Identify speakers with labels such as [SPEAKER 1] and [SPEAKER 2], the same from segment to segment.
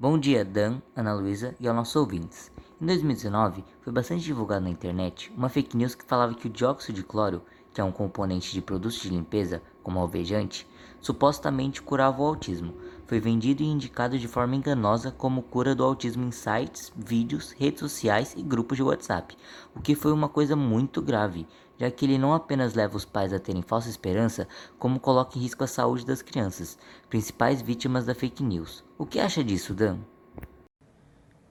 [SPEAKER 1] Bom dia, Dan, Ana Luísa e aos nossos ouvintes. Em 2019, foi bastante divulgado na internet uma fake news que falava que o dióxido de cloro, é um componente de produtos de limpeza, como alvejante, supostamente curava o autismo. Foi vendido e indicado de forma enganosa como cura do autismo em sites, vídeos, redes sociais e grupos de WhatsApp, o que foi uma coisa muito grave, já que ele não apenas leva os pais a terem falsa esperança, como coloca em risco a saúde das crianças, principais vítimas da fake news. O que acha disso, Dan?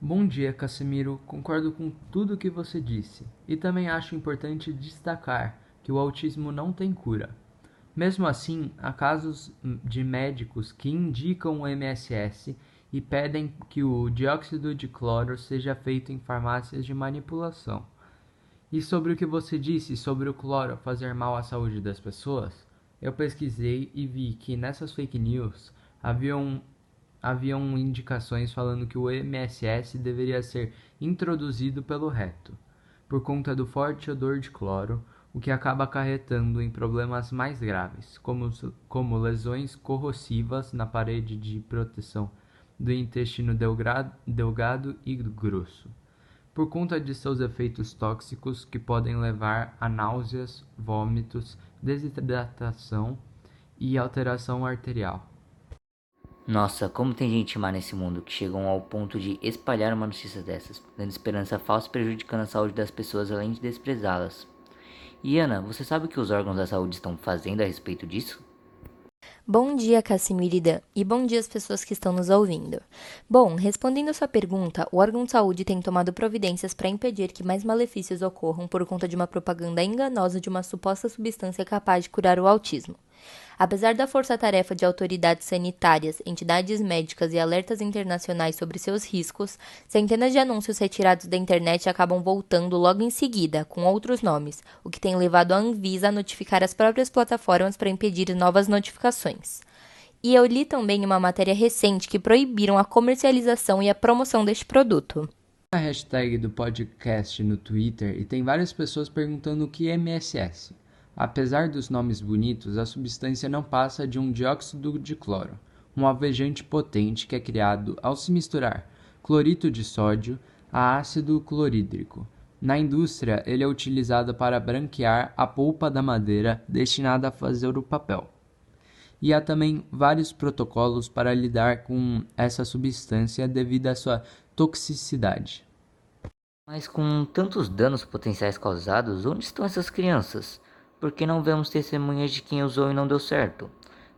[SPEAKER 2] Bom dia, Casemiro. Concordo com tudo o que você disse e também acho importante destacar que o autismo não tem cura. Mesmo assim, há casos de médicos que indicam o MSS e pedem que o dióxido de cloro seja feito em farmácias de manipulação. E sobre o que você disse sobre o cloro fazer mal à saúde das pessoas, eu pesquisei e vi que nessas fake news haviam haviam indicações falando que o MSS deveria ser introduzido pelo reto, por conta do forte odor de cloro, o que acaba acarretando em problemas mais graves, como, como lesões corrosivas na parede de proteção do intestino delgado e grosso, por conta de seus efeitos tóxicos que podem levar a náuseas, vômitos, desidratação e alteração arterial.
[SPEAKER 1] Nossa, como tem gente má nesse mundo que chegam ao ponto de espalhar uma notícia dessas, dando esperança falsa e prejudicando a saúde das pessoas além de desprezá-las. E Ana, você sabe o que os órgãos da saúde estão fazendo a respeito disso?
[SPEAKER 3] Bom dia, Cassimirida, e bom dia às pessoas que estão nos ouvindo. Bom, respondendo a sua pergunta, o órgão de saúde tem tomado providências para impedir que mais malefícios ocorram por conta de uma propaganda enganosa de uma suposta substância capaz de curar o autismo. Apesar da força-tarefa de autoridades sanitárias, entidades médicas e alertas internacionais sobre seus riscos, centenas de anúncios retirados da internet acabam voltando logo em seguida, com outros nomes, o que tem levado a Anvisa a notificar as próprias plataformas para impedir novas notificações. E eu li também uma matéria recente que proibiram a comercialização e a promoção deste produto.
[SPEAKER 2] A hashtag do podcast no Twitter e tem várias pessoas perguntando o que é MSS. Apesar dos nomes bonitos, a substância não passa de um dióxido de cloro, um alvejante potente que é criado ao se misturar clorito de sódio a ácido clorídrico. Na indústria, ele é utilizado para branquear a polpa da madeira destinada a fazer o papel. E há também vários protocolos para lidar com essa substância devido à sua toxicidade.
[SPEAKER 1] Mas com tantos danos potenciais causados, onde estão essas crianças? Porque não vemos testemunhas de quem usou e não deu certo.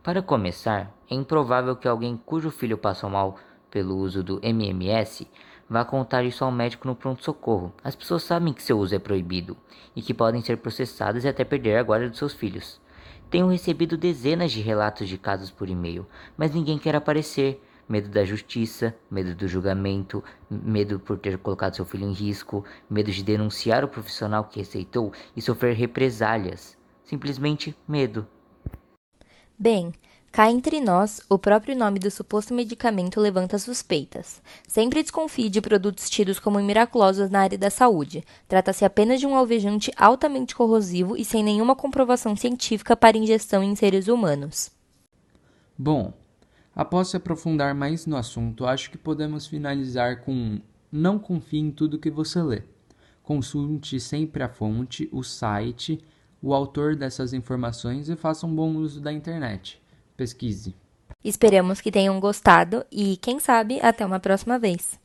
[SPEAKER 1] Para começar, é improvável que alguém cujo filho passou mal pelo uso do MMS vá contar isso ao médico no pronto-socorro. As pessoas sabem que seu uso é proibido e que podem ser processadas e até perder a guarda de seus filhos. Tenho recebido dezenas de relatos de casos por e-mail, mas ninguém quer aparecer. Medo da justiça, medo do julgamento, medo por ter colocado seu filho em risco, medo de denunciar o profissional que receitou e sofrer represálias. Simplesmente medo.
[SPEAKER 3] Bem, cá entre nós, o próprio nome do suposto medicamento levanta suspeitas. Sempre desconfie de produtos tidos como miraculosos na área da saúde. Trata-se apenas de um alvejante altamente corrosivo e sem nenhuma comprovação científica para ingestão em seres humanos.
[SPEAKER 2] Bom, Após se aprofundar mais no assunto, acho que podemos finalizar com não confie em tudo que você lê. Consulte sempre a fonte, o site, o autor dessas informações e faça um bom uso da internet. Pesquise.
[SPEAKER 3] Esperamos que tenham gostado e, quem sabe, até uma próxima vez.